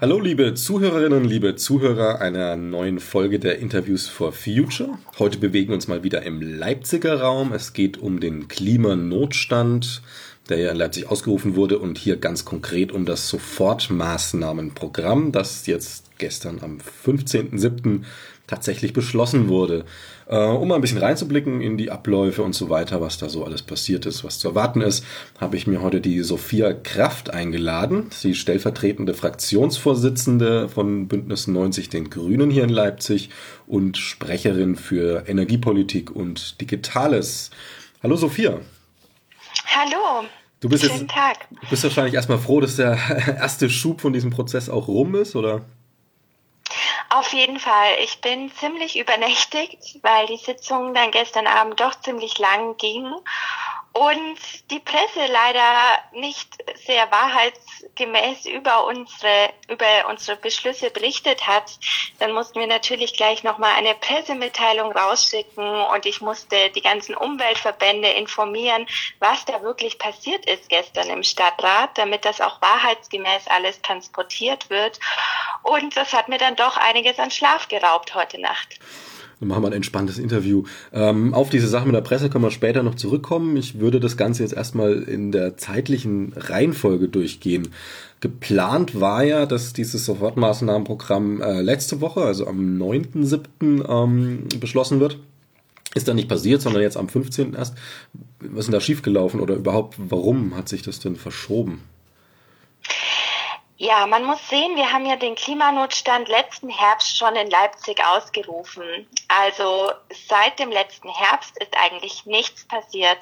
Hallo liebe Zuhörerinnen, liebe Zuhörer einer neuen Folge der Interviews for Future. Heute bewegen wir uns mal wieder im Leipziger Raum. Es geht um den Klimanotstand, der ja in Leipzig ausgerufen wurde und hier ganz konkret um das Sofortmaßnahmenprogramm, das jetzt gestern am 15.07 tatsächlich beschlossen wurde. Äh, um mal ein bisschen reinzublicken in die Abläufe und so weiter, was da so alles passiert ist, was zu erwarten ist, habe ich mir heute die Sophia Kraft eingeladen, sie stellvertretende Fraktionsvorsitzende von Bündnis 90 den Grünen hier in Leipzig und Sprecherin für Energiepolitik und Digitales. Hallo Sophia. Hallo. Du bist Schönen jetzt, Tag. Du bist wahrscheinlich erstmal froh, dass der erste Schub von diesem Prozess auch rum ist, oder? Auf jeden Fall. Ich bin ziemlich übernächtigt, weil die Sitzung dann gestern Abend doch ziemlich lang ging und die Presse leider nicht sehr wahrheitsgemäß über unsere über unsere Beschlüsse berichtet hat, dann mussten wir natürlich gleich noch mal eine Pressemitteilung rausschicken und ich musste die ganzen Umweltverbände informieren, was da wirklich passiert ist gestern im Stadtrat, damit das auch wahrheitsgemäß alles transportiert wird und das hat mir dann doch einiges an Schlaf geraubt heute Nacht. Dann machen wir ein entspanntes Interview. Ähm, auf diese Sache mit der Presse können wir später noch zurückkommen. Ich würde das Ganze jetzt erstmal in der zeitlichen Reihenfolge durchgehen. Geplant war ja, dass dieses Sofortmaßnahmenprogramm äh, letzte Woche, also am 9.7. Ähm, beschlossen wird. Ist dann nicht passiert, sondern jetzt am 15. erst. Was ist denn da schiefgelaufen oder überhaupt, warum hat sich das denn verschoben? Ja, man muss sehen, wir haben ja den Klimanotstand letzten Herbst schon in Leipzig ausgerufen. Also seit dem letzten Herbst ist eigentlich nichts passiert.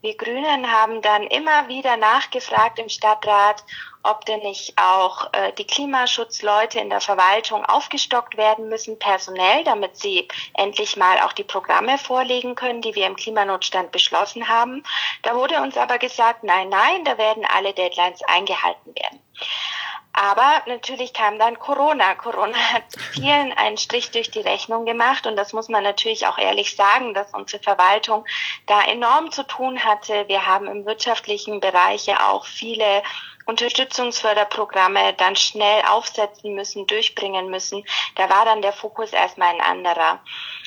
Wir Grünen haben dann immer wieder nachgefragt im Stadtrat, ob denn nicht auch äh, die Klimaschutzleute in der Verwaltung aufgestockt werden müssen, personell, damit sie endlich mal auch die Programme vorlegen können, die wir im Klimanotstand beschlossen haben. Da wurde uns aber gesagt, nein, nein, da werden alle Deadlines eingehalten werden. Aber natürlich kam dann Corona. Corona hat vielen einen Strich durch die Rechnung gemacht und das muss man natürlich auch ehrlich sagen, dass unsere Verwaltung da enorm zu tun hatte. Wir haben im wirtschaftlichen Bereich ja auch viele Unterstützungsförderprogramme dann schnell aufsetzen müssen, durchbringen müssen. Da war dann der Fokus erstmal ein anderer.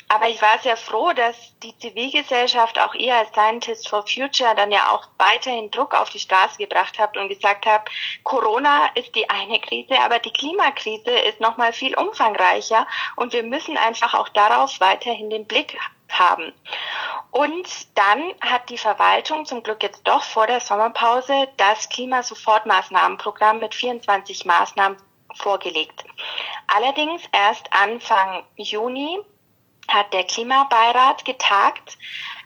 Aber ich war sehr froh, dass die Zivilgesellschaft, auch ihr als Scientists for Future, dann ja auch weiterhin Druck auf die Straße gebracht habt und gesagt habt, Corona ist die eine Krise, aber die Klimakrise ist nochmal viel umfangreicher und wir müssen einfach auch darauf weiterhin den Blick haben. Und dann hat die Verwaltung zum Glück jetzt doch vor der Sommerpause das Klimasofortmaßnahmenprogramm mit 24 Maßnahmen vorgelegt. Allerdings erst Anfang Juni hat der Klimabeirat getagt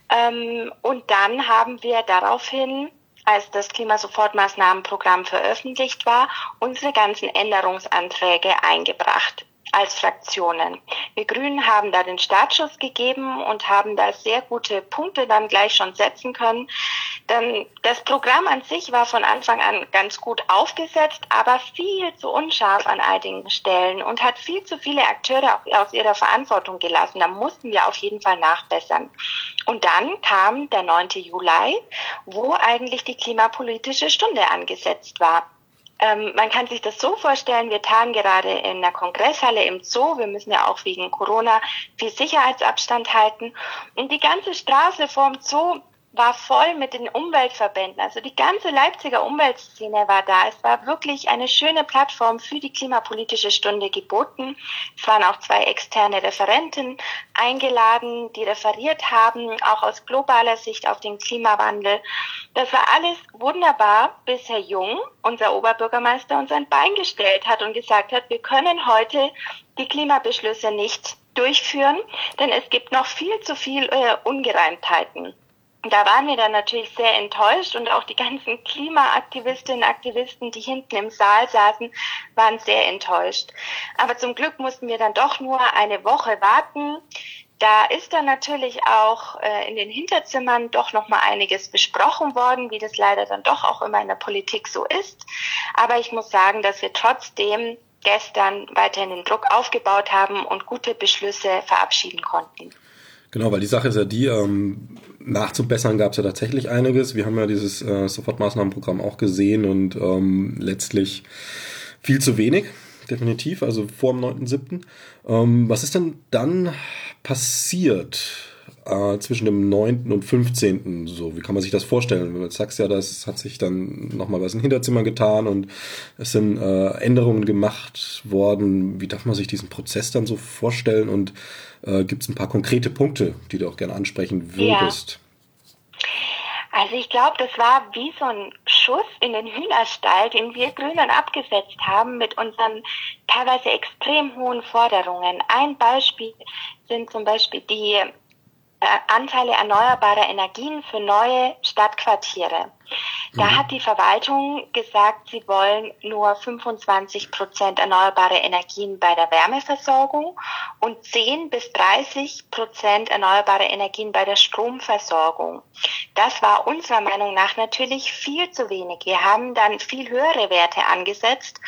ähm, und dann haben wir daraufhin als das Klimasofortmaßnahmenprogramm veröffentlicht war, unsere ganzen Änderungsanträge eingebracht als Fraktionen. Wir Grünen haben da den Startschuss gegeben und haben da sehr gute Punkte dann gleich schon setzen können. Denn das Programm an sich war von Anfang an ganz gut aufgesetzt, aber viel zu unscharf an einigen Stellen und hat viel zu viele Akteure aus ihrer Verantwortung gelassen. Da mussten wir auf jeden Fall nachbessern. Und dann kam der 9. Juli, wo eigentlich die klimapolitische Stunde angesetzt war. Ähm, man kann sich das so vorstellen, wir tagen gerade in der Kongresshalle im Zoo. Wir müssen ja auch wegen Corona viel Sicherheitsabstand halten. Und die ganze Straße vorm Zoo war voll mit den Umweltverbänden. Also die ganze Leipziger Umweltszene war da. Es war wirklich eine schöne Plattform für die klimapolitische Stunde geboten. Es waren auch zwei externe Referenten eingeladen, die referiert haben, auch aus globaler Sicht auf den Klimawandel. Das war alles wunderbar, bis Herr Jung, unser Oberbürgermeister, uns ein Bein gestellt hat und gesagt hat, wir können heute die Klimabeschlüsse nicht durchführen, denn es gibt noch viel zu viel äh, Ungereimtheiten da waren wir dann natürlich sehr enttäuscht und auch die ganzen Klimaaktivistinnen und Aktivisten, die hinten im Saal saßen, waren sehr enttäuscht. Aber zum Glück mussten wir dann doch nur eine Woche warten. Da ist dann natürlich auch äh, in den Hinterzimmern doch noch mal einiges besprochen worden, wie das leider dann doch auch immer in der Politik so ist. Aber ich muss sagen, dass wir trotzdem gestern weiterhin den Druck aufgebaut haben und gute Beschlüsse verabschieden konnten. Genau, weil die Sache ist ja die, ähm, nachzubessern gab es ja tatsächlich einiges. Wir haben ja dieses äh, Sofortmaßnahmenprogramm auch gesehen und ähm, letztlich viel zu wenig. definitiv, also vor dem 9.7. Ähm, was ist denn dann passiert? Äh, zwischen dem 9. und 15. So, wie kann man sich das vorstellen? Du sagst ja, das hat sich dann nochmal was im Hinterzimmer getan und es sind äh, Änderungen gemacht worden. Wie darf man sich diesen Prozess dann so vorstellen? Und äh, gibt es ein paar konkrete Punkte, die du auch gerne ansprechen würdest? Ja. Also ich glaube, das war wie so ein Schuss in den Hühnerstall, den wir Grünen abgesetzt haben mit unseren teilweise extrem hohen Forderungen. Ein Beispiel sind zum Beispiel die Anteile erneuerbarer Energien für neue Stadtquartiere. Da mhm. hat die Verwaltung gesagt, sie wollen nur 25 Prozent erneuerbare Energien bei der Wärmeversorgung und 10 bis 30 Prozent erneuerbare Energien bei der Stromversorgung. Das war unserer Meinung nach natürlich viel zu wenig. Wir haben dann viel höhere Werte angesetzt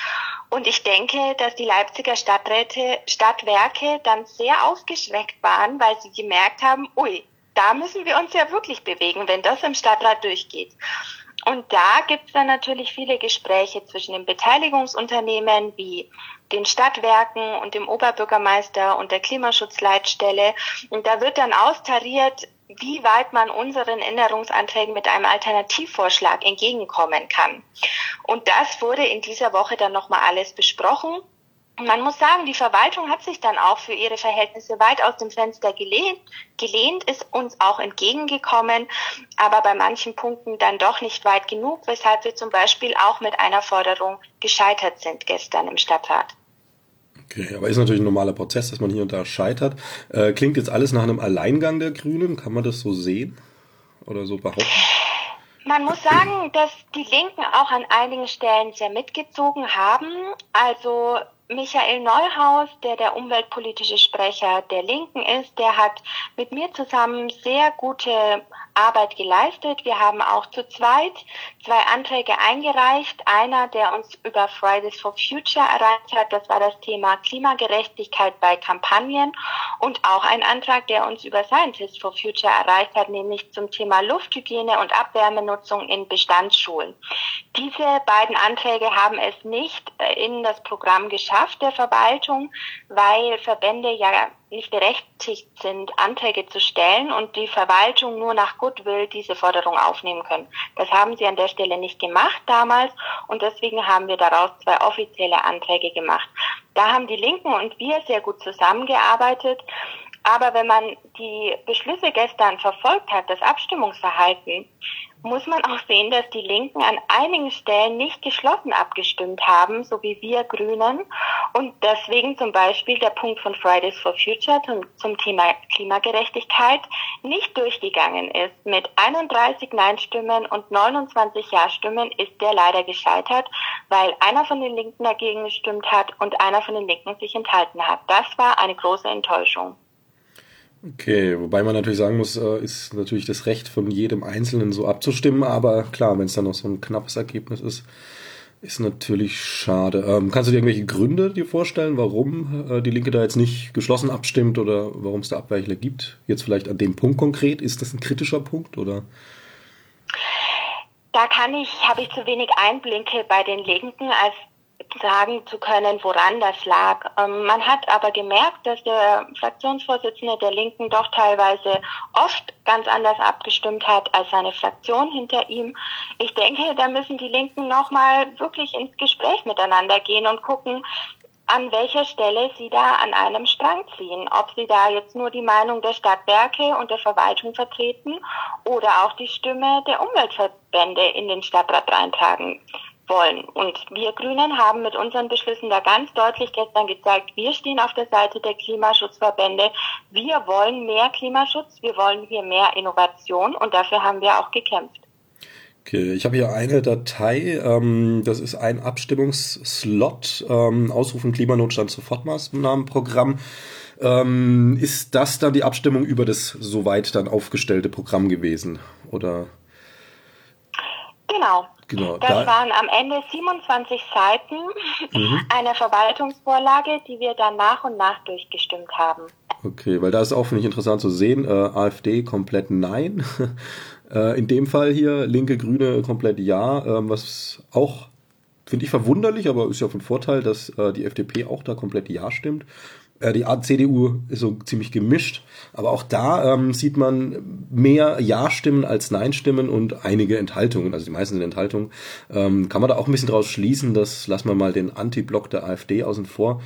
und ich denke, dass die Leipziger Stadträte, Stadtwerke dann sehr aufgeschreckt waren, weil sie gemerkt haben, ui, da müssen wir uns ja wirklich bewegen, wenn das im Stadtrat durchgeht. Und da gibt es dann natürlich viele Gespräche zwischen den Beteiligungsunternehmen wie den Stadtwerken und dem Oberbürgermeister und der Klimaschutzleitstelle. Und da wird dann austariert, wie weit man unseren Änderungsanträgen mit einem Alternativvorschlag entgegenkommen kann. Und das wurde in dieser Woche dann nochmal alles besprochen man muss sagen, die Verwaltung hat sich dann auch für ihre Verhältnisse weit aus dem Fenster gelehnt, gelehnt, ist uns auch entgegengekommen, aber bei manchen Punkten dann doch nicht weit genug, weshalb wir zum Beispiel auch mit einer Forderung gescheitert sind gestern im Stadtrat. Okay, aber ist natürlich ein normaler Prozess, dass man hier und da scheitert. Äh, klingt jetzt alles nach einem Alleingang der Grünen? Kann man das so sehen oder so behaupten? Man muss sagen, dass die Linken auch an einigen Stellen sehr mitgezogen haben. Also Michael Neuhaus, der der umweltpolitische Sprecher der Linken ist, der hat mit mir zusammen sehr gute Arbeit geleistet. Wir haben auch zu zweit zwei Anträge eingereicht. Einer, der uns über Fridays for Future erreicht hat, das war das Thema Klimagerechtigkeit bei Kampagnen und auch ein Antrag, der uns über Scientists for Future erreicht hat, nämlich zum Thema Lufthygiene und Abwärmenutzung in Bestandsschulen. Diese beiden Anträge haben es nicht in das Programm geschafft der Verwaltung, weil Verbände ja nicht berechtigt sind, Anträge zu stellen und die Verwaltung nur nach Goodwill diese Forderung aufnehmen können. Das haben sie an der Stelle nicht gemacht damals und deswegen haben wir daraus zwei offizielle Anträge gemacht. Da haben die Linken und wir sehr gut zusammengearbeitet. Aber wenn man die Beschlüsse gestern verfolgt hat, das Abstimmungsverhalten, muss man auch sehen, dass die Linken an einigen Stellen nicht geschlossen abgestimmt haben, so wie wir Grünen. Und deswegen zum Beispiel der Punkt von Fridays for Future zum, zum Thema Klimagerechtigkeit nicht durchgegangen ist. Mit 31 Nein-Stimmen und 29 Ja-Stimmen ist der leider gescheitert, weil einer von den Linken dagegen gestimmt hat und einer von den Linken sich enthalten hat. Das war eine große Enttäuschung. Okay, wobei man natürlich sagen muss, äh, ist natürlich das Recht von jedem Einzelnen so abzustimmen, aber klar, wenn es dann noch so ein knappes Ergebnis ist, ist natürlich schade. Ähm, kannst du dir irgendwelche Gründe dir vorstellen, warum äh, die Linke da jetzt nicht geschlossen abstimmt oder warum es da Abweichler gibt? Jetzt vielleicht an dem Punkt konkret, ist das ein kritischer Punkt oder? Da kann ich, habe ich zu wenig Einblicke bei den Linken, als sagen zu können, woran das lag. Ähm, man hat aber gemerkt, dass der Fraktionsvorsitzende der Linken doch teilweise oft ganz anders abgestimmt hat als seine Fraktion hinter ihm. Ich denke, da müssen die Linken nochmal wirklich ins Gespräch miteinander gehen und gucken, an welcher Stelle sie da an einem Strang ziehen. Ob sie da jetzt nur die Meinung der Stadtwerke und der Verwaltung vertreten oder auch die Stimme der Umweltverbände in den Stadtrat reintragen wollen. Und wir Grünen haben mit unseren Beschlüssen da ganz deutlich gestern gezeigt, wir stehen auf der Seite der Klimaschutzverbände. Wir wollen mehr Klimaschutz, wir wollen hier mehr Innovation und dafür haben wir auch gekämpft. Okay, ich habe hier eine Datei, ähm, das ist ein Abstimmungsslot, ähm, Ausrufen Klimanotstand Sofortmaßnahmenprogramm. Ähm, ist das dann die Abstimmung über das soweit dann aufgestellte Programm gewesen? Oder? Genau. Genau das da waren am Ende 27 Seiten mhm. einer Verwaltungsvorlage, die wir dann nach und nach durchgestimmt haben. Okay, weil da ist auch, finde ich, interessant zu sehen, äh, AfD komplett nein. äh, in dem Fall hier, linke, grüne komplett ja, äh, was auch finde ich verwunderlich, aber ist ja von Vorteil, dass äh, die FDP auch da komplett Ja stimmt. Äh, die CDU ist so ziemlich gemischt, aber auch da ähm, sieht man mehr Ja-Stimmen als Nein-Stimmen und einige Enthaltungen, also die meisten sind Enthaltungen. Ähm, kann man da auch ein bisschen draus schließen, dass, lassen wir mal den Anti-Block der AfD außen vor,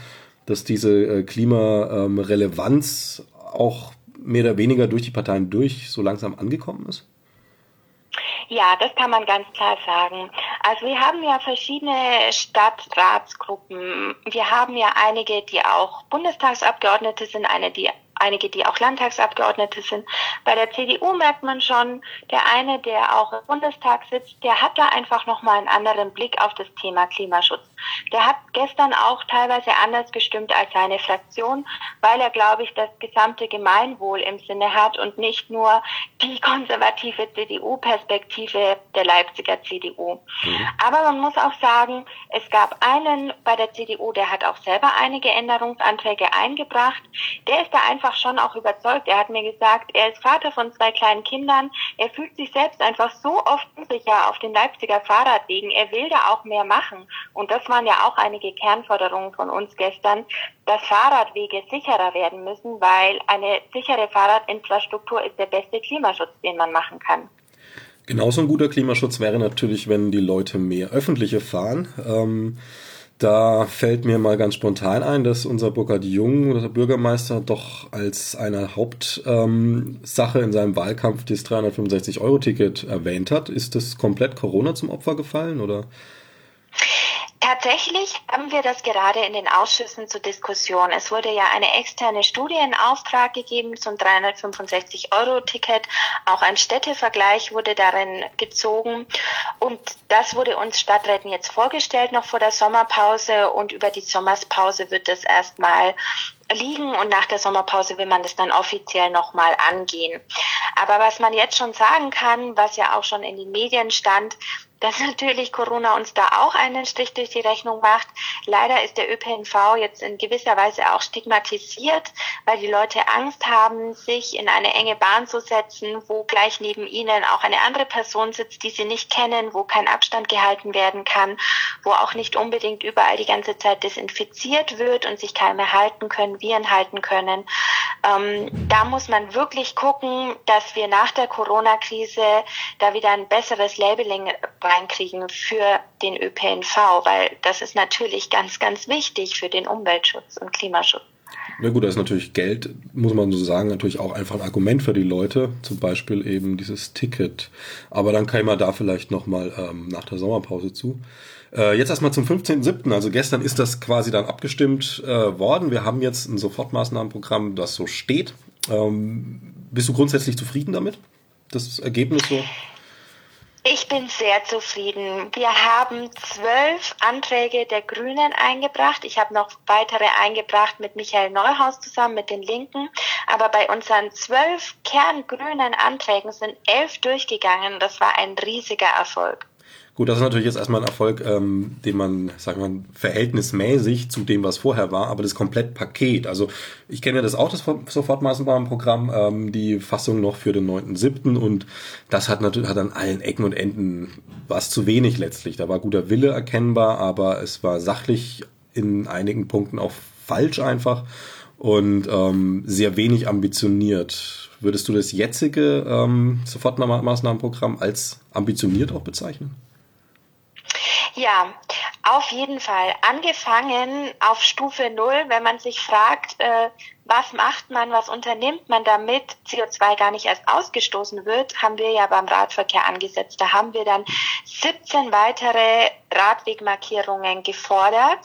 dass diese äh, Klimarelevanz auch mehr oder weniger durch die Parteien durch so langsam angekommen ist? Ja, das kann man ganz klar sagen. Also wir haben ja verschiedene Stadtratsgruppen. Wir haben ja einige, die auch Bundestagsabgeordnete sind, eine, die einige, die auch Landtagsabgeordnete sind. Bei der CDU merkt man schon, der eine, der auch im Bundestag sitzt, der hat da einfach nochmal einen anderen Blick auf das Thema Klimaschutz. Der hat gestern auch teilweise anders gestimmt als seine Fraktion, weil er, glaube ich, das gesamte Gemeinwohl im Sinne hat und nicht nur die konservative CDU-Perspektive der Leipziger CDU. Mhm. Aber man muss auch sagen, es gab einen bei der CDU, der hat auch selber einige Änderungsanträge eingebracht. Der ist da einfach schon auch überzeugt. Er hat mir gesagt, er ist Vater von zwei kleinen Kindern. Er fühlt sich selbst einfach so oft unsicher auf den Leipziger Fahrradwegen. Er will da auch mehr machen. Und das waren ja auch einige Kernforderungen von uns gestern, dass Fahrradwege sicherer werden müssen, weil eine sichere Fahrradinfrastruktur ist der beste Klimaschutz, den man machen kann. Genauso ein guter Klimaschutz wäre natürlich, wenn die Leute mehr öffentliche fahren. Ähm da fällt mir mal ganz spontan ein, dass unser Burkhard Jung, unser Bürgermeister, doch als eine Hauptsache ähm, in seinem Wahlkampf das 365-Euro-Ticket erwähnt hat. Ist das komplett Corona zum Opfer gefallen oder? Tatsächlich haben wir das gerade in den Ausschüssen zur Diskussion. Es wurde ja eine externe Studie in Auftrag gegeben zum 365-Euro-Ticket. Auch ein Städtevergleich wurde darin gezogen. Und das wurde uns Stadträten jetzt vorgestellt, noch vor der Sommerpause. Und über die Sommerpause wird es erstmal liegen und nach der Sommerpause will man das dann offiziell nochmal angehen. Aber was man jetzt schon sagen kann, was ja auch schon in den Medien stand, dass natürlich Corona uns da auch einen Strich durch die Rechnung macht. Leider ist der ÖPNV jetzt in gewisser Weise auch stigmatisiert, weil die Leute Angst haben, sich in eine enge Bahn zu setzen, wo gleich neben ihnen auch eine andere Person sitzt, die sie nicht kennen, wo kein Abstand gehalten werden kann, wo auch nicht unbedingt überall die ganze Zeit desinfiziert wird und sich Keime halten können, Viren halten können. Ähm, da muss man wirklich gucken, dass wir nach der Corona-Krise da wieder ein besseres Labeling reinkriegen für den ÖPNV, weil das ist natürlich ganz, ganz wichtig für den Umweltschutz und Klimaschutz. Na gut, da ist natürlich Geld, muss man so sagen, natürlich auch einfach ein Argument für die Leute, zum Beispiel eben dieses Ticket. Aber dann käme man da vielleicht nochmal ähm, nach der Sommerpause zu. Äh, jetzt erstmal zum 15.07. Also gestern ist das quasi dann abgestimmt äh, worden. Wir haben jetzt ein Sofortmaßnahmenprogramm, das so steht. Ähm, bist du grundsätzlich zufrieden damit? Das Ergebnis so? Ich bin sehr zufrieden. Wir haben zwölf Anträge der Grünen eingebracht. Ich habe noch weitere eingebracht mit Michael Neuhaus zusammen mit den Linken. Aber bei unseren zwölf kerngrünen Anträgen sind elf durchgegangen. Das war ein riesiger Erfolg. Gut, das ist natürlich jetzt erstmal ein Erfolg, ähm, den man, sagen wir, verhältnismäßig zu dem, was vorher war, aber das Komplettpaket. Also ich kenne ja das auch, das Sofortmaßnahmenprogramm, ähm, die Fassung noch für den 9.7. und das hat natürlich hat an allen Ecken und Enden was zu wenig letztlich. Da war guter Wille erkennbar, aber es war sachlich in einigen Punkten auch falsch einfach und ähm, sehr wenig ambitioniert. Würdest du das jetzige ähm, Sofortmaßnahmenprogramm als ambitioniert auch bezeichnen? Ja, auf jeden Fall. Angefangen auf Stufe Null, wenn man sich fragt, äh, was macht man, was unternimmt man, damit CO2 gar nicht erst ausgestoßen wird, haben wir ja beim Radverkehr angesetzt. Da haben wir dann 17 weitere Radwegmarkierungen gefordert,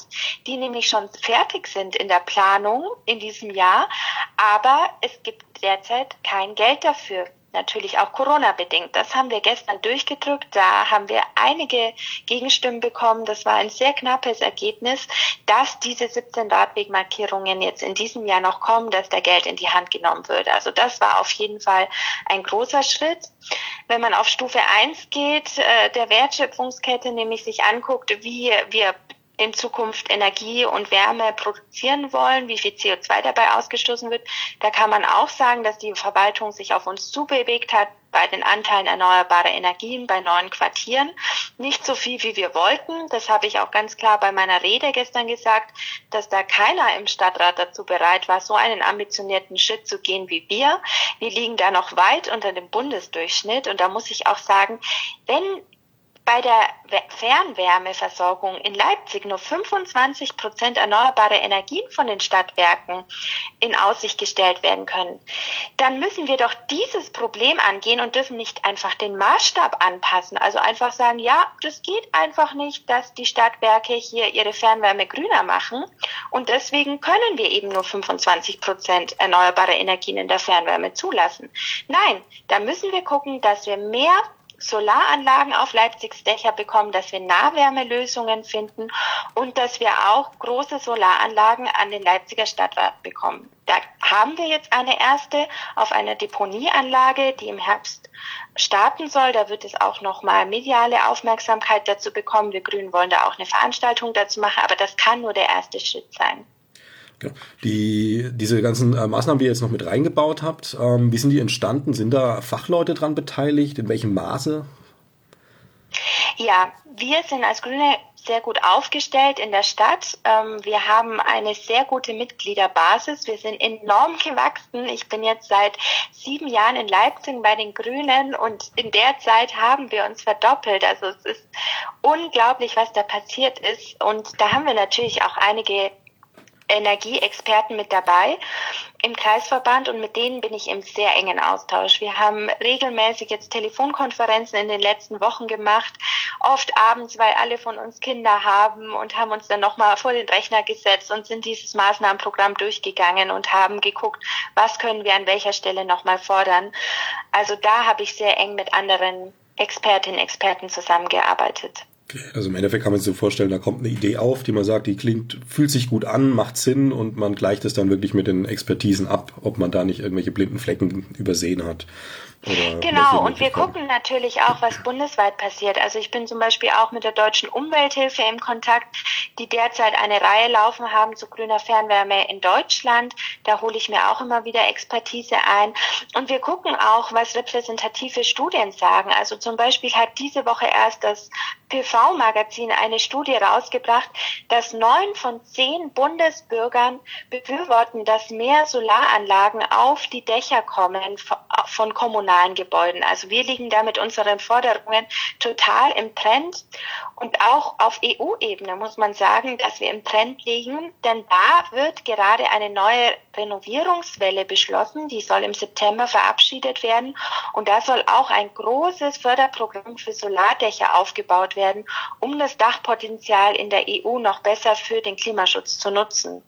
die nämlich schon fertig sind in der Planung in diesem Jahr. Aber es gibt derzeit kein Geld dafür natürlich auch Corona-bedingt. Das haben wir gestern durchgedrückt. Da haben wir einige Gegenstimmen bekommen. Das war ein sehr knappes Ergebnis, dass diese 17 Radwegmarkierungen jetzt in diesem Jahr noch kommen, dass da Geld in die Hand genommen wird. Also das war auf jeden Fall ein großer Schritt. Wenn man auf Stufe 1 geht, äh, der Wertschöpfungskette nämlich sich anguckt, wie wir in Zukunft Energie und Wärme produzieren wollen, wie viel CO2 dabei ausgestoßen wird. Da kann man auch sagen, dass die Verwaltung sich auf uns zubewegt hat bei den Anteilen erneuerbarer Energien bei neuen Quartieren. Nicht so viel, wie wir wollten. Das habe ich auch ganz klar bei meiner Rede gestern gesagt, dass da keiner im Stadtrat dazu bereit war, so einen ambitionierten Schritt zu gehen wie wir. Wir liegen da noch weit unter dem Bundesdurchschnitt. Und da muss ich auch sagen, wenn bei der Fernwärmeversorgung in Leipzig nur 25 Prozent erneuerbare Energien von den Stadtwerken in Aussicht gestellt werden können, dann müssen wir doch dieses Problem angehen und dürfen nicht einfach den Maßstab anpassen. Also einfach sagen, ja, das geht einfach nicht, dass die Stadtwerke hier ihre Fernwärme grüner machen und deswegen können wir eben nur 25 Prozent erneuerbare Energien in der Fernwärme zulassen. Nein, da müssen wir gucken, dass wir mehr Solaranlagen auf Leipzigs Dächer bekommen, dass wir Nahwärmelösungen finden und dass wir auch große Solaranlagen an den Leipziger Stadtrat bekommen. Da haben wir jetzt eine erste auf einer Deponieanlage, die im Herbst starten soll. Da wird es auch nochmal mediale Aufmerksamkeit dazu bekommen. Wir Grünen wollen da auch eine Veranstaltung dazu machen, aber das kann nur der erste Schritt sein. Genau. Die, diese ganzen äh, Maßnahmen, die ihr jetzt noch mit reingebaut habt, ähm, wie sind die entstanden? Sind da Fachleute dran beteiligt? In welchem Maße? Ja, wir sind als Grüne sehr gut aufgestellt in der Stadt. Ähm, wir haben eine sehr gute Mitgliederbasis. Wir sind enorm gewachsen. Ich bin jetzt seit sieben Jahren in Leipzig bei den Grünen und in der Zeit haben wir uns verdoppelt. Also es ist unglaublich, was da passiert ist. Und da haben wir natürlich auch einige Energieexperten mit dabei im Kreisverband und mit denen bin ich im sehr engen Austausch. Wir haben regelmäßig jetzt Telefonkonferenzen in den letzten Wochen gemacht, oft abends, weil alle von uns Kinder haben und haben uns dann nochmal vor den Rechner gesetzt und sind dieses Maßnahmenprogramm durchgegangen und haben geguckt, was können wir an welcher Stelle nochmal fordern. Also da habe ich sehr eng mit anderen Expertinnen, Experten zusammengearbeitet. Also im Endeffekt kann man sich so vorstellen, da kommt eine Idee auf, die man sagt, die klingt, fühlt sich gut an, macht Sinn und man gleicht es dann wirklich mit den Expertisen ab, ob man da nicht irgendwelche blinden Flecken übersehen hat. Genau, und wir gucken natürlich auch, was bundesweit passiert. Also ich bin zum Beispiel auch mit der Deutschen Umwelthilfe im Kontakt, die derzeit eine Reihe laufen haben zu grüner Fernwärme in Deutschland. Da hole ich mir auch immer wieder Expertise ein. Und wir gucken auch, was repräsentative Studien sagen. Also zum Beispiel hat diese Woche erst das PV-Magazin eine Studie rausgebracht, dass neun von zehn Bundesbürgern befürworten, dass mehr Solaranlagen auf die Dächer kommen von kommunalen kommunalen Gebäuden. Also wir liegen da mit unseren Forderungen total im Trend. Und auch auf EU-Ebene muss man sagen, dass wir im Trend liegen, denn da wird gerade eine neue Renovierungswelle beschlossen. Die soll im September verabschiedet werden. Und da soll auch ein großes Förderprogramm für Solardächer aufgebaut werden, um das Dachpotenzial in der EU noch besser für den Klimaschutz zu nutzen.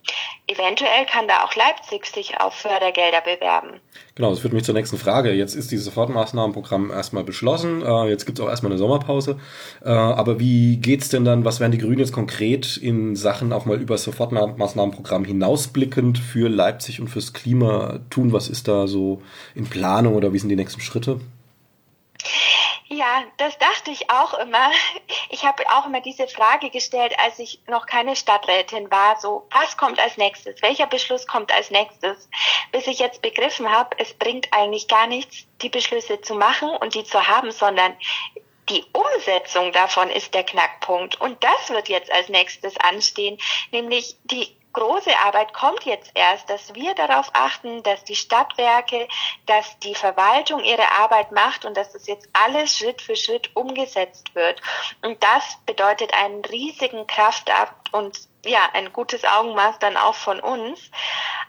Eventuell kann da auch Leipzig sich auf Fördergelder bewerben. Genau, das führt mich zur nächsten Frage. Jetzt ist dieses Sofortmaßnahmenprogramm erstmal beschlossen. Äh, jetzt gibt es auch erstmal eine Sommerpause. Äh, aber wie geht's denn dann, was werden die Grünen jetzt konkret in Sachen auch mal über das Sofortmaßnahmenprogramm hinausblickend für Leipzig und fürs Klima tun? Was ist da so in Planung oder wie sind die nächsten Schritte? Ja, das dachte ich auch immer. Ich habe auch immer diese Frage gestellt, als ich noch keine Stadträtin war, so, was kommt als nächstes? Welcher Beschluss kommt als nächstes? Bis ich jetzt begriffen habe, es bringt eigentlich gar nichts, die Beschlüsse zu machen und die zu haben, sondern die Umsetzung davon ist der Knackpunkt. Und das wird jetzt als nächstes anstehen, nämlich die große Arbeit kommt jetzt erst, dass wir darauf achten, dass die Stadtwerke, dass die Verwaltung ihre Arbeit macht und dass das jetzt alles Schritt für Schritt umgesetzt wird. Und das bedeutet einen riesigen Kraftakt und ja, ein gutes Augenmaß dann auch von uns.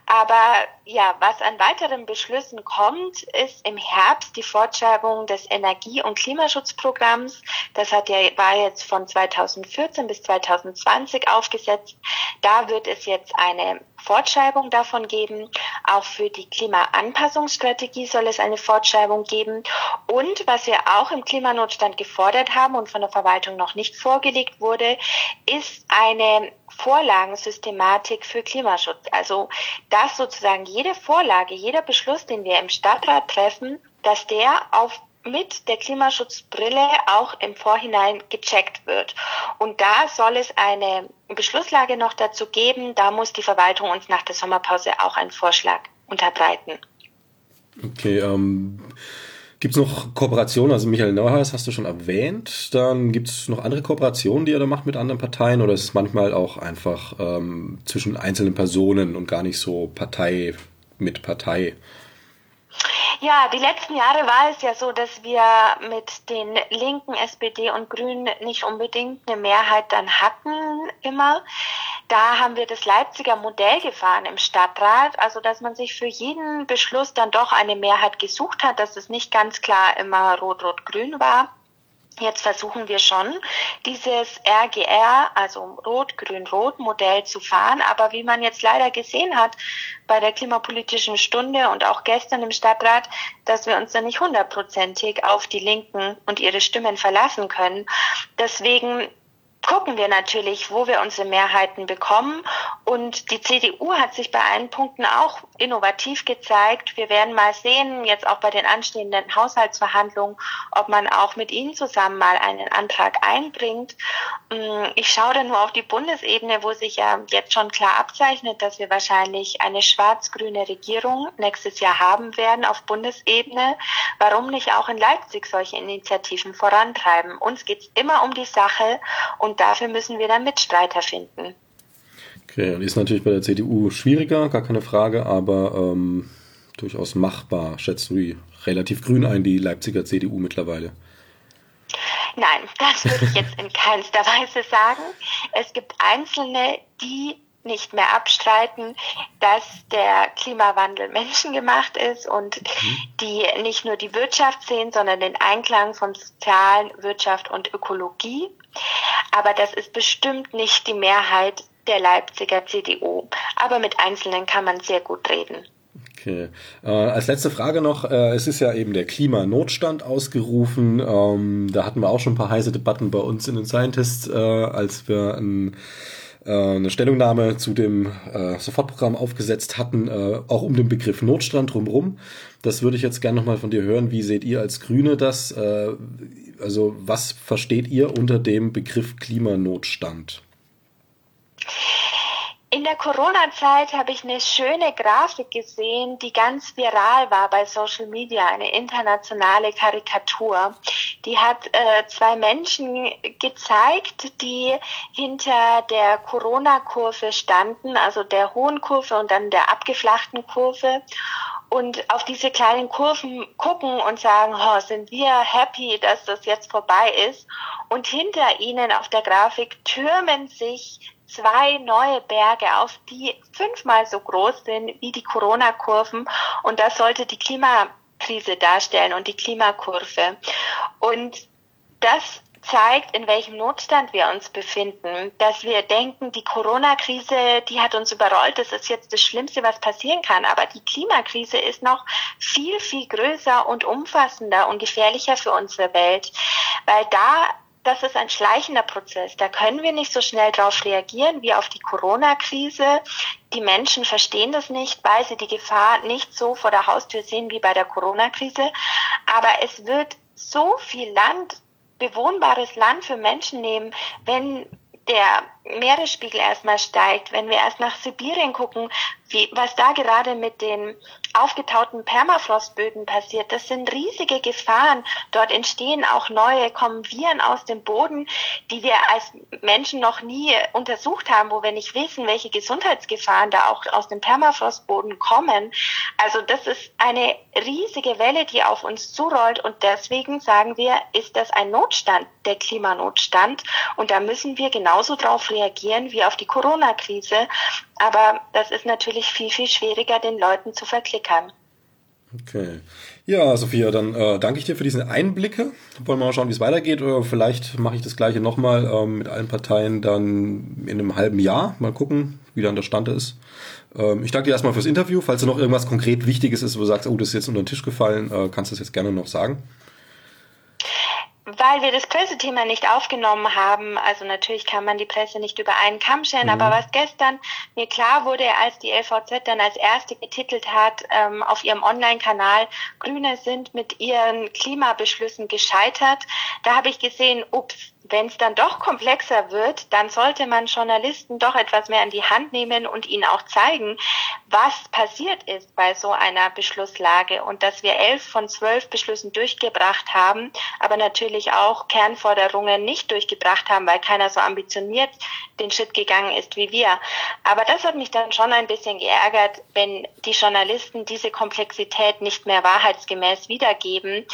Aber ja, was an weiteren Beschlüssen kommt, ist im Herbst die Fortschreibung des Energie- und Klimaschutzprogramms. Das hat ja, war jetzt von 2014 bis 2020 aufgesetzt. Da wird es jetzt eine Fortschreibung davon geben. Auch für die Klimaanpassungsstrategie soll es eine Fortschreibung geben. Und was wir auch im Klimanotstand gefordert haben und von der Verwaltung noch nicht vorgelegt wurde, ist eine Vorlagensystematik für Klimaschutz. Also, dass sozusagen jede Vorlage, jeder Beschluss, den wir im Stadtrat treffen, dass der auf mit der Klimaschutzbrille auch im Vorhinein gecheckt wird. Und da soll es eine Beschlusslage noch dazu geben. Da muss die Verwaltung uns nach der Sommerpause auch einen Vorschlag unterbreiten. Okay, ähm, gibt es noch Kooperationen? Also Michael Neuhaus hast du schon erwähnt. Dann gibt es noch andere Kooperationen, die ihr da macht mit anderen Parteien? Oder ist es manchmal auch einfach ähm, zwischen einzelnen Personen und gar nicht so Partei mit Partei? Ja, die letzten Jahre war es ja so, dass wir mit den Linken, SPD und Grünen nicht unbedingt eine Mehrheit dann hatten immer. Da haben wir das Leipziger Modell gefahren im Stadtrat, also dass man sich für jeden Beschluss dann doch eine Mehrheit gesucht hat, dass es nicht ganz klar immer rot-rot-grün war. Jetzt versuchen wir schon, dieses RGR, also Rot-Grün-Rot-Modell zu fahren. Aber wie man jetzt leider gesehen hat bei der klimapolitischen Stunde und auch gestern im Stadtrat, dass wir uns da nicht hundertprozentig auf die Linken und ihre Stimmen verlassen können. Deswegen gucken wir natürlich, wo wir unsere Mehrheiten bekommen. Und die CDU hat sich bei allen Punkten auch innovativ gezeigt. Wir werden mal sehen, jetzt auch bei den anstehenden Haushaltsverhandlungen, ob man auch mit Ihnen zusammen mal einen Antrag einbringt. Mm, ich schaue da nur auf die Bundesebene, wo sich ja jetzt schon klar abzeichnet, dass wir wahrscheinlich eine schwarz-grüne Regierung nächstes Jahr haben werden auf Bundesebene. Warum nicht auch in Leipzig solche Initiativen vorantreiben? Uns geht es immer um die Sache und und dafür müssen wir dann Mitstreiter finden. Okay, und ist natürlich bei der CDU schwieriger, gar keine Frage, aber ähm, durchaus machbar. Schätzt du die relativ grün ein, die Leipziger CDU mittlerweile? Nein, das würde ich jetzt in keinster Weise sagen. Es gibt Einzelne, die nicht mehr abstreiten, dass der Klimawandel menschengemacht ist und mhm. die nicht nur die Wirtschaft sehen, sondern den Einklang von Sozialen, Wirtschaft und Ökologie. Aber das ist bestimmt nicht die Mehrheit der Leipziger CDU. Aber mit Einzelnen kann man sehr gut reden. Okay. Äh, als letzte Frage noch, äh, es ist ja eben der Klimanotstand ausgerufen. Ähm, da hatten wir auch schon ein paar heiße Debatten bei uns in den Scientists, äh, als wir ein, eine Stellungnahme zu dem äh, Sofortprogramm aufgesetzt hatten, äh, auch um den Begriff Notstand drumherum. Das würde ich jetzt gerne nochmal von dir hören. Wie seht ihr als Grüne das? also was versteht ihr unter dem Begriff Klimanotstand? In der Corona-Zeit habe ich eine schöne Grafik gesehen, die ganz viral war bei Social Media, eine internationale Karikatur. Die hat äh, zwei Menschen gezeigt, die hinter der Corona-Kurve standen, also der hohen Kurve und dann der abgeflachten Kurve und auf diese kleinen Kurven gucken und sagen, oh, sind wir happy, dass das jetzt vorbei ist. Und hinter ihnen auf der Grafik türmen sich zwei neue Berge auf, die fünfmal so groß sind wie die Corona-Kurven. Und das sollte die Klimakrise darstellen und die Klimakurve. Und das zeigt, in welchem Notstand wir uns befinden, dass wir denken, die Corona-Krise, die hat uns überrollt, das ist jetzt das Schlimmste, was passieren kann. Aber die Klimakrise ist noch viel, viel größer und umfassender und gefährlicher für unsere Welt, weil da das ist ein schleichender Prozess. Da können wir nicht so schnell darauf reagieren wie auf die Corona-Krise. Die Menschen verstehen das nicht, weil sie die Gefahr nicht so vor der Haustür sehen wie bei der Corona-Krise. Aber es wird so viel Land bewohnbares Land für Menschen nehmen, wenn der Meeresspiegel erstmal steigt, wenn wir erst nach Sibirien gucken, wie, was da gerade mit den aufgetauten Permafrostböden passiert, das sind riesige Gefahren. Dort entstehen auch neue, kommen Viren aus dem Boden, die wir als Menschen noch nie untersucht haben, wo wir nicht wissen, welche Gesundheitsgefahren da auch aus dem Permafrostboden kommen. Also das ist eine riesige Welle, die auf uns zurollt und deswegen sagen wir, ist das ein Notstand, der Klimanotstand und da müssen wir genauso drauf reagieren wie auf die Corona-Krise. Aber das ist natürlich viel, viel schwieriger, den Leuten zu verklickern. Okay. Ja, Sophia, dann äh, danke ich dir für diese Einblicke. Wollen wir mal schauen, wie es weitergeht. Oder vielleicht mache ich das gleiche nochmal ähm, mit allen Parteien dann in einem halben Jahr. Mal gucken, wie dann der Stand ist. Ähm, ich danke dir erstmal fürs Interview. Falls da noch irgendwas konkret Wichtiges ist, wo du sagst, oh, das ist jetzt unter den Tisch gefallen, äh, kannst du das jetzt gerne noch sagen. Weil wir das Pressethema nicht aufgenommen haben, also natürlich kann man die Presse nicht über einen Kamm scheren, mhm. aber was gestern mir klar wurde, als die LVZ dann als erste getitelt hat ähm, auf ihrem Online-Kanal, Grüne sind mit ihren Klimabeschlüssen gescheitert, da habe ich gesehen, ups, wenn es dann doch komplexer wird, dann sollte man Journalisten doch etwas mehr in die Hand nehmen und ihnen auch zeigen, was passiert ist bei so einer Beschlusslage und dass wir elf von zwölf Beschlüssen durchgebracht haben, aber natürlich auch Kernforderungen nicht durchgebracht haben, weil keiner so ambitioniert den Schritt gegangen ist wie wir. Aber das hat mich dann schon ein bisschen geärgert, wenn die Journalisten diese Komplexität nicht mehr wahrheitsgemäß wiedergeben.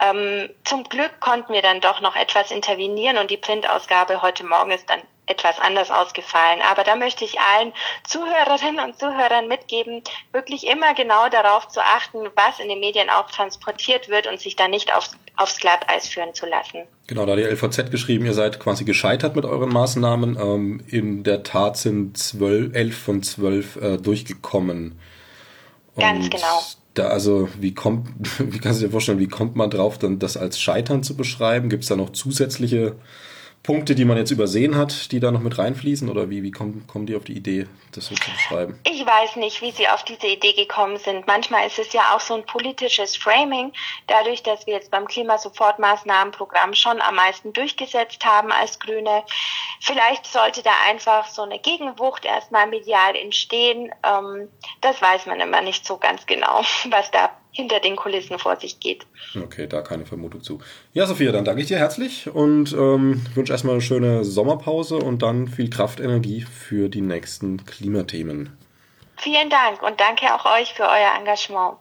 Ähm, zum Glück konnten wir dann doch noch etwas intervenieren und die Printausgabe heute Morgen ist dann etwas anders ausgefallen. Aber da möchte ich allen Zuhörerinnen und Zuhörern mitgeben, wirklich immer genau darauf zu achten, was in den Medien auch transportiert wird und sich da nicht aufs, aufs Glatteis führen zu lassen. Genau, da hat die LVZ geschrieben, ihr seid quasi gescheitert mit euren Maßnahmen. Ähm, in der Tat sind zwölf, elf von zwölf äh, durchgekommen. Und Ganz genau. Da also, wie kommt, wie kannst du dir vorstellen, wie kommt man drauf, dann das als Scheitern zu beschreiben? Gibt es da noch zusätzliche Punkte, die man jetzt übersehen hat, die da noch mit reinfließen? Oder wie, wie kommen, kommen die auf die Idee, das so zu beschreiben? Ich weiß nicht, wie sie auf diese Idee gekommen sind. Manchmal ist es ja auch so ein politisches Framing. Dadurch, dass wir jetzt beim Klimasofortmaßnahmenprogramm schon am meisten durchgesetzt haben als Grüne. Vielleicht sollte da einfach so eine Gegenwucht erstmal medial entstehen. Ähm, das weiß man immer nicht so ganz genau, was da hinter den Kulissen vor sich geht. Okay, da keine Vermutung zu. Ja, Sophia, dann danke ich dir herzlich und ähm, wünsche erstmal eine schöne Sommerpause und dann viel Kraftenergie für die nächsten Klimathemen. Vielen Dank und danke auch euch für euer Engagement.